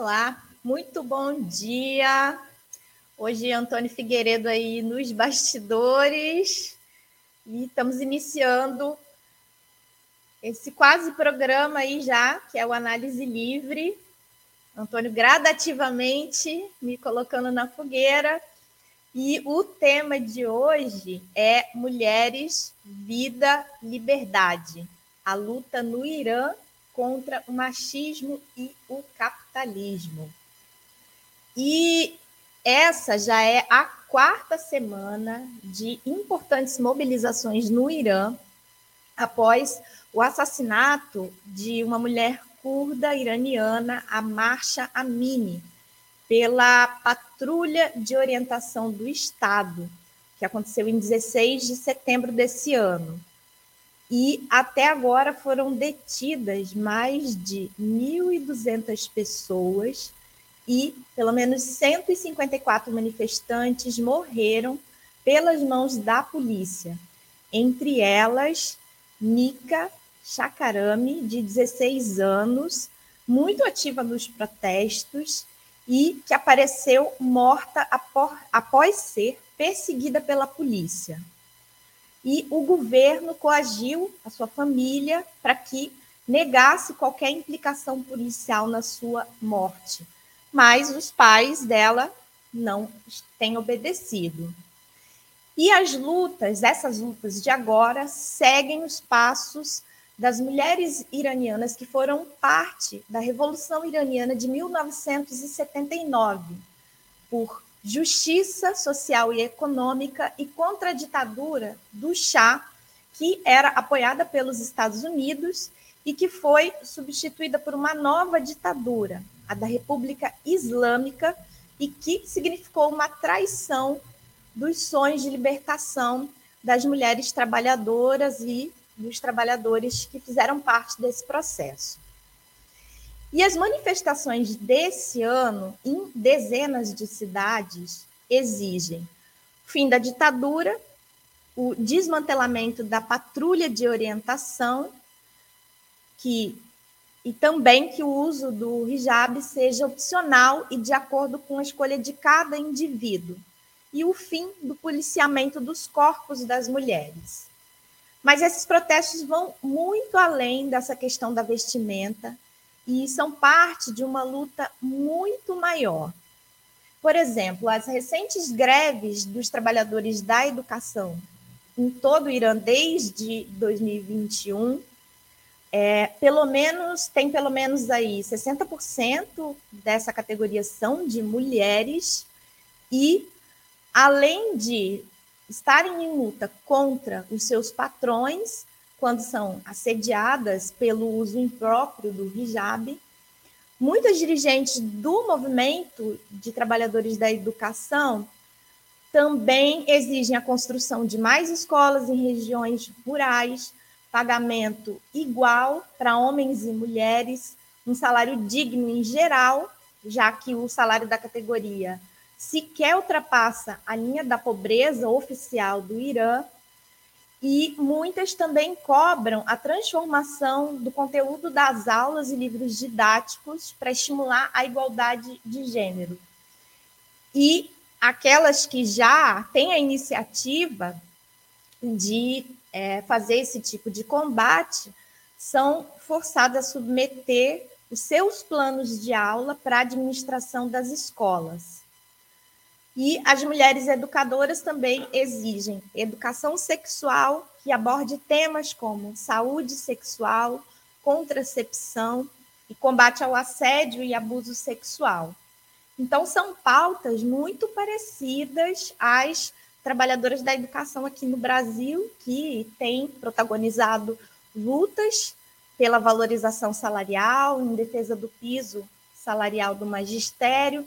Olá, muito bom dia. Hoje Antônio Figueiredo aí nos bastidores e estamos iniciando esse quase programa aí já, que é o Análise Livre. Antônio gradativamente me colocando na fogueira. E o tema de hoje é Mulheres, Vida, Liberdade. A luta no Irã contra o machismo e o capitalismo. E essa já é a quarta semana de importantes mobilizações no Irã após o assassinato de uma mulher curda iraniana, a Marcha Amini, pela Patrulha de Orientação do Estado, que aconteceu em 16 de setembro desse ano e até agora foram detidas mais de 1.200 pessoas e pelo menos 154 manifestantes morreram pelas mãos da polícia, entre elas Nika Chakarami, de 16 anos, muito ativa nos protestos e que apareceu morta após ser perseguida pela polícia e o governo coagiu a sua família para que negasse qualquer implicação policial na sua morte. Mas os pais dela não têm obedecido. E as lutas, essas lutas de agora, seguem os passos das mulheres iranianas que foram parte da Revolução Iraniana de 1979, por justiça social e econômica e contra a ditadura do Shah, que era apoiada pelos Estados Unidos e que foi substituída por uma nova ditadura, a da República Islâmica, e que significou uma traição dos sonhos de libertação das mulheres trabalhadoras e dos trabalhadores que fizeram parte desse processo. E as manifestações desse ano, em dezenas de cidades, exigem fim da ditadura, o desmantelamento da patrulha de orientação, que, e também que o uso do hijab seja opcional e de acordo com a escolha de cada indivíduo, e o fim do policiamento dos corpos das mulheres. Mas esses protestos vão muito além dessa questão da vestimenta e são parte de uma luta muito maior. Por exemplo, as recentes greves dos trabalhadores da educação em todo o Irã desde 2021, é, pelo menos tem pelo menos aí 60% dessa categoria são de mulheres e além de estarem em luta contra os seus patrões, quando são assediadas pelo uso impróprio do hijab. Muitas dirigentes do movimento de trabalhadores da educação também exigem a construção de mais escolas em regiões rurais, pagamento igual para homens e mulheres, um salário digno em geral, já que o salário da categoria sequer ultrapassa a linha da pobreza oficial do Irã e muitas também cobram a transformação do conteúdo das aulas e livros didáticos para estimular a igualdade de gênero. E aquelas que já têm a iniciativa de é, fazer esse tipo de combate são forçadas a submeter os seus planos de aula para a administração das escolas. E as mulheres educadoras também exigem educação sexual que aborde temas como saúde sexual, contracepção e combate ao assédio e abuso sexual. Então, são pautas muito parecidas às trabalhadoras da educação aqui no Brasil, que têm protagonizado lutas pela valorização salarial, em defesa do piso salarial do magistério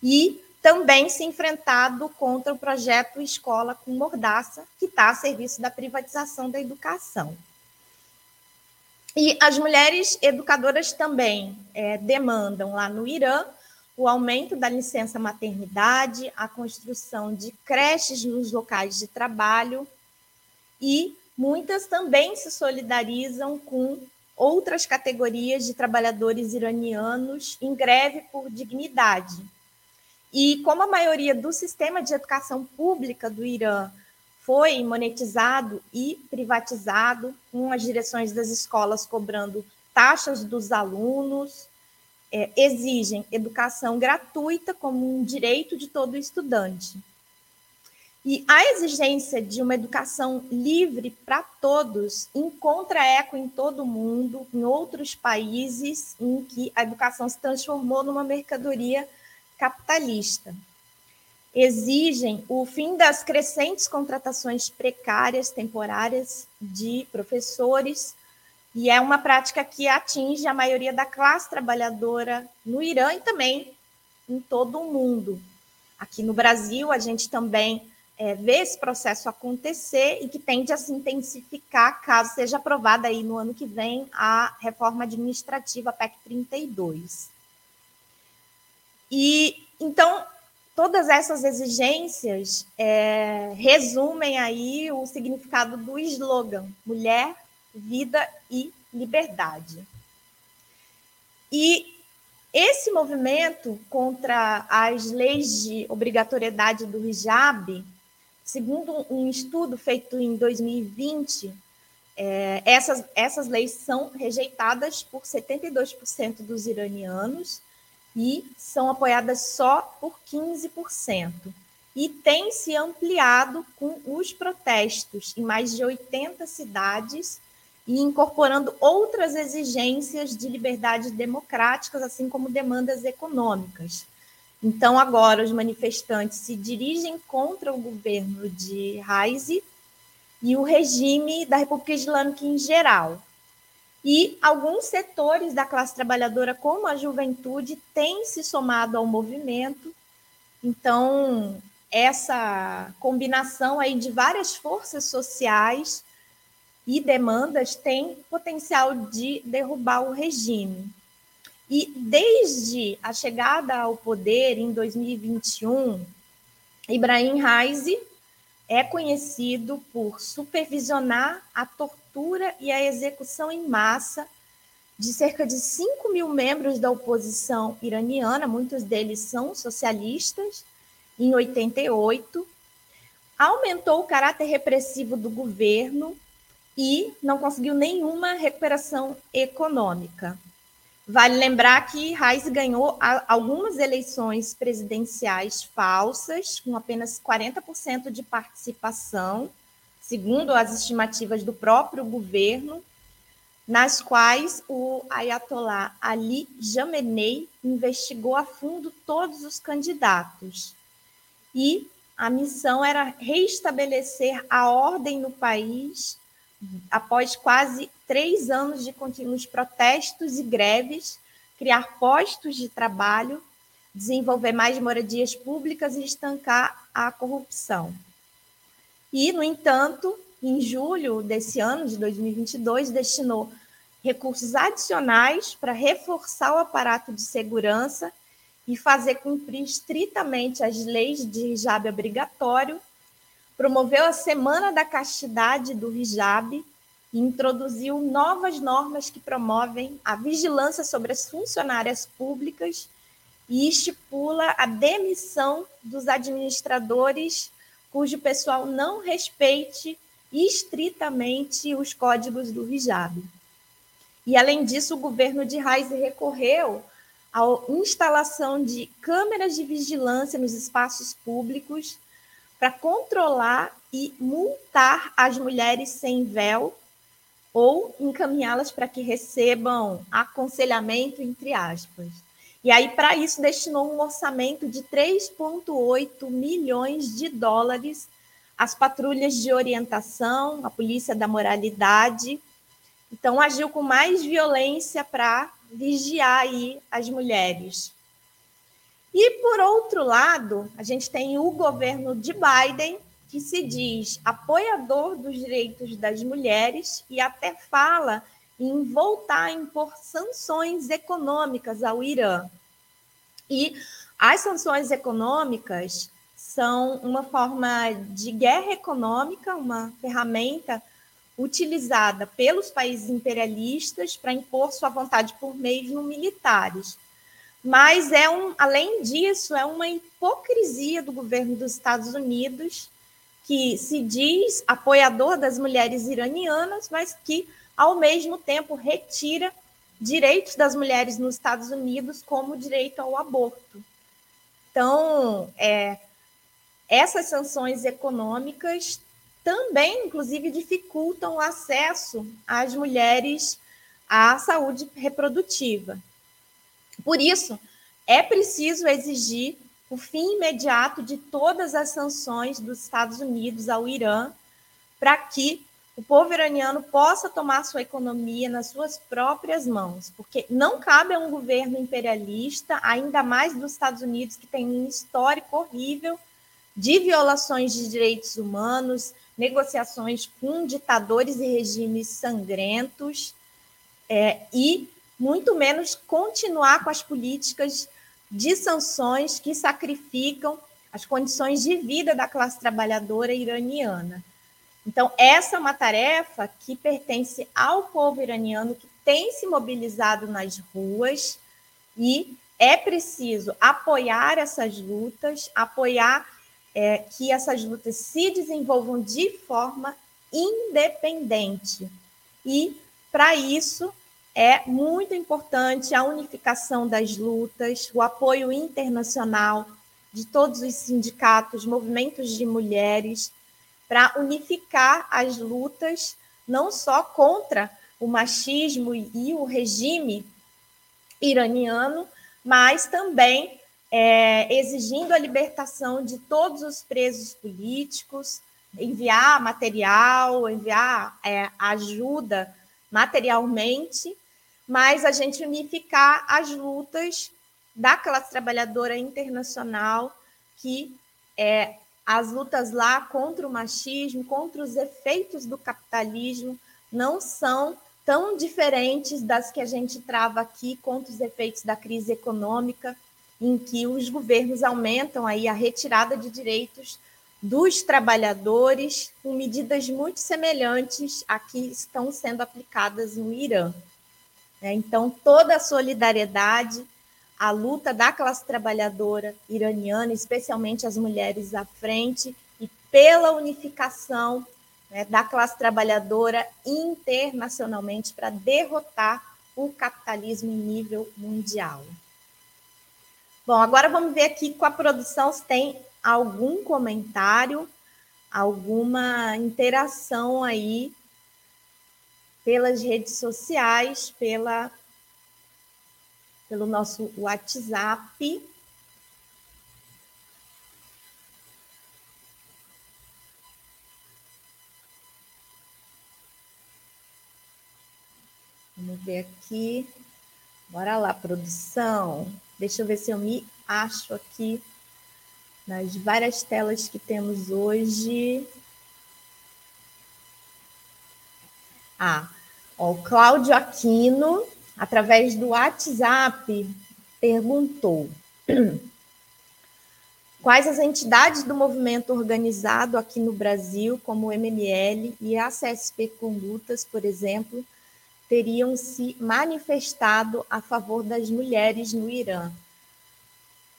e também se enfrentado contra o projeto Escola com Mordaça, que está a serviço da privatização da educação. E as mulheres educadoras também é, demandam lá no Irã o aumento da licença maternidade, a construção de creches nos locais de trabalho e muitas também se solidarizam com outras categorias de trabalhadores iranianos em greve por dignidade. E como a maioria do sistema de educação pública do Irã foi monetizado e privatizado, com as direções das escolas cobrando taxas dos alunos, é, exigem educação gratuita como um direito de todo estudante. E a exigência de uma educação livre para todos encontra eco em todo o mundo, em outros países em que a educação se transformou numa mercadoria capitalista. Exigem o fim das crescentes contratações precárias, temporárias de professores, e é uma prática que atinge a maioria da classe trabalhadora no Irã e também em todo o mundo. Aqui no Brasil, a gente também é, vê esse processo acontecer e que tende a se intensificar caso seja aprovada aí no ano que vem a reforma administrativa PEC 32. E então todas essas exigências é, resumem aí o significado do slogan mulher, vida e liberdade. E esse movimento contra as leis de obrigatoriedade do hijab Segundo um estudo feito em 2020, é, essas, essas leis são rejeitadas por 72% dos iranianos e são apoiadas só por 15%. E tem se ampliado com os protestos em mais de 80 cidades e incorporando outras exigências de liberdades democráticas, assim como demandas econômicas. Então, agora, os manifestantes se dirigem contra o governo de Raisi e o regime da República Islâmica em geral. E alguns setores da classe trabalhadora, como a juventude, têm se somado ao movimento. Então, essa combinação aí de várias forças sociais e demandas tem potencial de derrubar o regime. E desde a chegada ao poder em 2021, Ibrahim Raisi é conhecido por supervisionar a tortura e a execução em massa de cerca de 5 mil membros da oposição iraniana, muitos deles são socialistas, em 88, aumentou o caráter repressivo do governo e não conseguiu nenhuma recuperação econômica. Vale lembrar que Reis ganhou algumas eleições presidenciais falsas, com apenas 40% de participação, segundo as estimativas do próprio governo, nas quais o Ayatollah Ali Jamenei investigou a fundo todos os candidatos. E a missão era restabelecer a ordem no país após quase três anos de contínuos protestos e greves, criar postos de trabalho, desenvolver mais moradias públicas e estancar a corrupção. E, no entanto, em julho desse ano, de 2022, destinou recursos adicionais para reforçar o aparato de segurança e fazer cumprir estritamente as leis de hijab obrigatório promoveu a Semana da Castidade do Hijab e introduziu novas normas que promovem a vigilância sobre as funcionárias públicas e estipula a demissão dos administradores cujo pessoal não respeite estritamente os códigos do hijab. E, além disso, o governo de Reis recorreu à instalação de câmeras de vigilância nos espaços públicos para controlar e multar as mulheres sem véu ou encaminhá-las para que recebam aconselhamento, entre aspas. E aí, para isso, destinou um orçamento de 3,8 milhões de dólares às patrulhas de orientação, à polícia da moralidade. Então, agiu com mais violência para vigiar aí as mulheres. E, por outro lado, a gente tem o governo de Biden, que se diz apoiador dos direitos das mulheres e até fala em voltar a impor sanções econômicas ao Irã. E as sanções econômicas são uma forma de guerra econômica, uma ferramenta utilizada pelos países imperialistas para impor sua vontade por meios não militares. Mas é um, além disso, é uma hipocrisia do governo dos Estados Unidos que se diz apoiador das mulheres iranianas, mas que ao mesmo tempo retira direitos das mulheres nos Estados Unidos, como o direito ao aborto. Então, é, essas sanções econômicas também, inclusive, dificultam o acesso às mulheres à saúde reprodutiva. Por isso, é preciso exigir o fim imediato de todas as sanções dos Estados Unidos ao Irã, para que o povo iraniano possa tomar sua economia nas suas próprias mãos, porque não cabe a um governo imperialista, ainda mais dos Estados Unidos, que tem um histórico horrível de violações de direitos humanos, negociações com ditadores e regimes sangrentos, é, e muito menos continuar com as políticas de sanções que sacrificam as condições de vida da classe trabalhadora iraniana. Então, essa é uma tarefa que pertence ao povo iraniano que tem se mobilizado nas ruas e é preciso apoiar essas lutas, apoiar é, que essas lutas se desenvolvam de forma independente. E, para isso, é muito importante a unificação das lutas, o apoio internacional de todos os sindicatos, movimentos de mulheres, para unificar as lutas, não só contra o machismo e o regime iraniano, mas também é, exigindo a libertação de todos os presos políticos, enviar material, enviar é, ajuda materialmente mas a gente unificar as lutas da classe trabalhadora internacional, que é, as lutas lá contra o machismo, contra os efeitos do capitalismo, não são tão diferentes das que a gente trava aqui contra os efeitos da crise econômica, em que os governos aumentam aí a retirada de direitos dos trabalhadores, com medidas muito semelhantes a que estão sendo aplicadas no Irã. Né? Então, toda a solidariedade, a luta da classe trabalhadora iraniana, especialmente as mulheres à frente, e pela unificação né, da classe trabalhadora internacionalmente para derrotar o capitalismo em nível mundial. Bom, agora vamos ver aqui com a produção se tem algum comentário, alguma interação aí pelas redes sociais, pela, pelo nosso WhatsApp. Vamos ver aqui. Bora lá, produção. Deixa eu ver se eu me acho aqui nas várias telas que temos hoje. Ah, Ó, o Cláudio Aquino, através do WhatsApp, perguntou quais as entidades do movimento organizado aqui no Brasil, como o MML e a CSP Condutas, por exemplo, teriam se manifestado a favor das mulheres no Irã.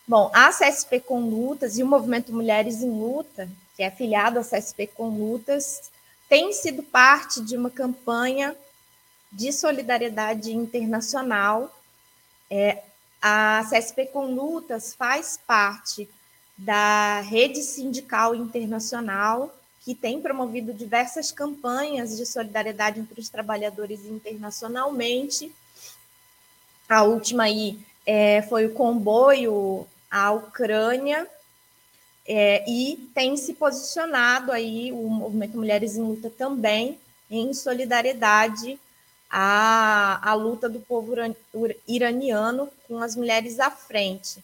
Bom, a CSP Condutas e o Movimento Mulheres em Luta, que é afiliado à CSP Condutas, tem sido parte de uma campanha de solidariedade internacional. É, a CSP Condutas faz parte da rede sindical internacional, que tem promovido diversas campanhas de solidariedade entre os trabalhadores internacionalmente. A última aí é, foi o comboio à Ucrânia, é, e tem se posicionado aí o movimento Mulheres em Luta também em solidariedade a, a luta do povo iraniano com as mulheres à frente.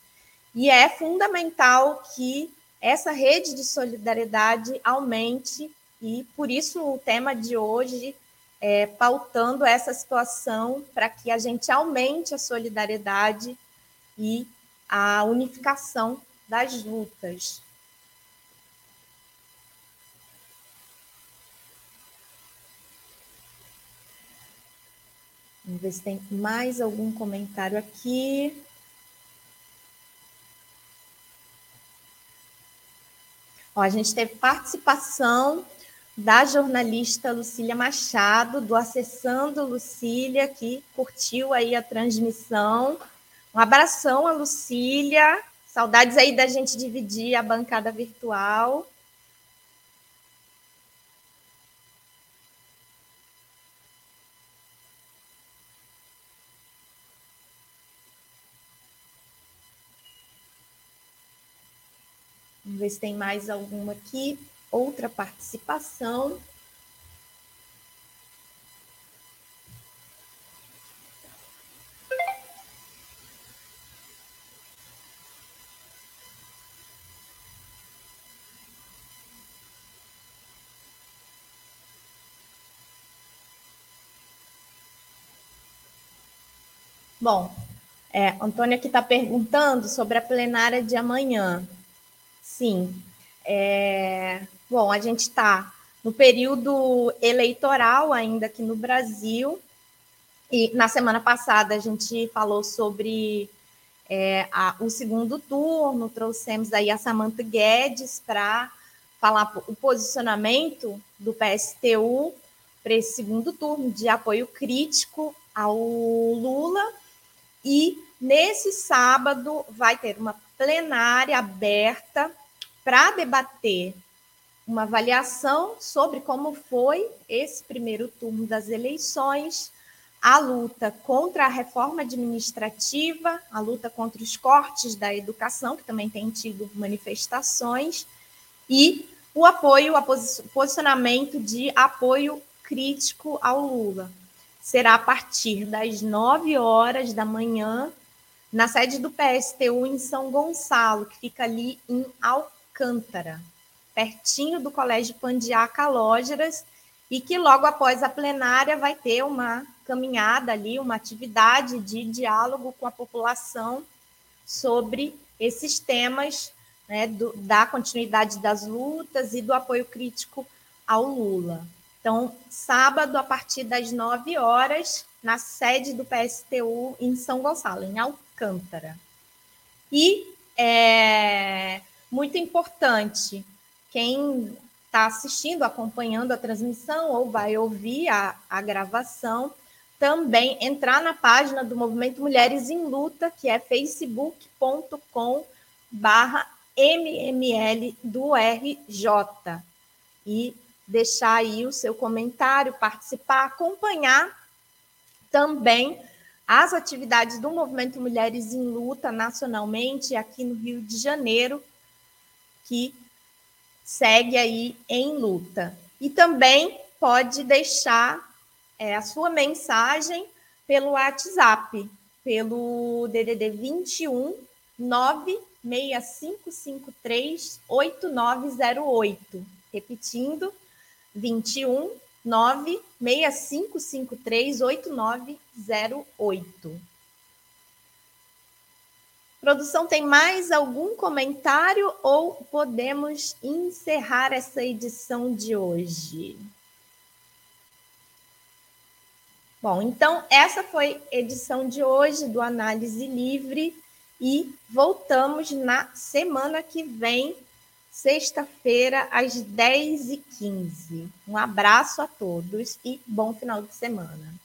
E é fundamental que essa rede de solidariedade aumente, e por isso o tema de hoje é pautando essa situação para que a gente aumente a solidariedade e a unificação das lutas. Vamos ver se tem mais algum comentário aqui. Ó, a gente teve participação da jornalista Lucília Machado, do Acessando Lucília, que curtiu aí a transmissão. Um abração a Lucília. Saudades aí da gente dividir a bancada virtual. Vamos ver se tem mais alguma aqui. Outra participação. Bom, é, Antônia aqui está perguntando sobre a plenária de amanhã. Sim. É... Bom, a gente está no período eleitoral ainda aqui no Brasil. E na semana passada a gente falou sobre é, a, o segundo turno, trouxemos aí a Samantha Guedes para falar o posicionamento do PSTU para esse segundo turno de apoio crítico ao Lula. E nesse sábado vai ter uma plenária aberta para debater uma avaliação sobre como foi esse primeiro turno das eleições, a luta contra a reforma administrativa, a luta contra os cortes da educação, que também tem tido manifestações, e o apoio, o posicionamento de apoio crítico ao Lula. Será a partir das 9 horas da manhã, na sede do PSTU em São Gonçalo, que fica ali em Alcântara Alcântara, pertinho do Colégio Pandiá Calógeras, e que logo após a plenária vai ter uma caminhada ali, uma atividade de diálogo com a população sobre esses temas né, do, da continuidade das lutas e do apoio crítico ao Lula. Então, sábado, a partir das 9 horas, na sede do PSTU em São Gonçalo, em Alcântara. E é, muito importante. Quem está assistindo, acompanhando a transmissão ou vai ouvir a, a gravação, também entrar na página do Movimento Mulheres em Luta, que é facebook.com barra MML do RJ. E deixar aí o seu comentário, participar, acompanhar também as atividades do Movimento Mulheres em Luta nacionalmente aqui no Rio de Janeiro, que segue aí em luta. E também pode deixar é, a sua mensagem pelo WhatsApp, pelo DDD 21 96553 8908. Repetindo, 21 96553 8908. Produção, tem mais algum comentário ou podemos encerrar essa edição de hoje? Bom, então essa foi a edição de hoje do Análise Livre e voltamos na semana que vem, sexta-feira, às 10h15. Um abraço a todos e bom final de semana.